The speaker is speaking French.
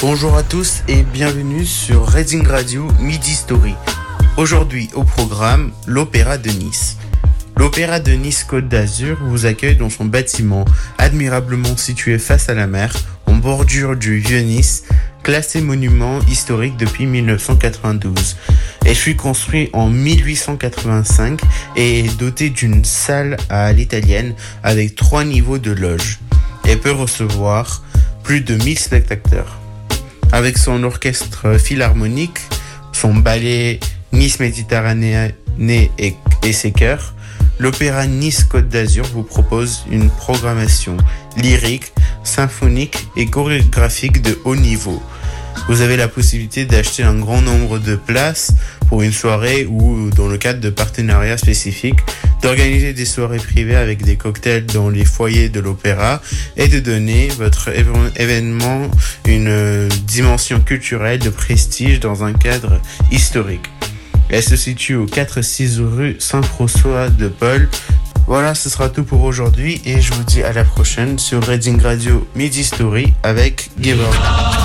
Bonjour à tous et bienvenue sur Reading Radio Midi Story. Aujourd'hui au programme l'Opéra de Nice. L'Opéra de Nice Côte d'Azur vous accueille dans son bâtiment admirablement situé face à la mer, en bordure du Vieux-Nice, classé monument historique depuis 1992. Elle fut construite en 1885 et est dotée d'une salle à l'italienne avec trois niveaux de loge. Elle peut recevoir plus de 1000 spectateurs. Avec son orchestre philharmonique, son ballet Nice Méditerranée et, et ses chœurs, l'Opéra Nice Côte d'Azur vous propose une programmation lyrique, symphonique et chorégraphique de haut niveau. Vous avez la possibilité d'acheter un grand nombre de places pour une soirée ou dans le cadre de partenariats spécifiques, d'organiser des soirées privées avec des cocktails dans les foyers de l'opéra et de donner votre événement une dimension culturelle de prestige dans un cadre historique. Elle se situe au 4-6 rue Saint-François de Paul. Voilà, ce sera tout pour aujourd'hui et je vous dis à la prochaine sur Reading Radio Midi Story avec Gevorg.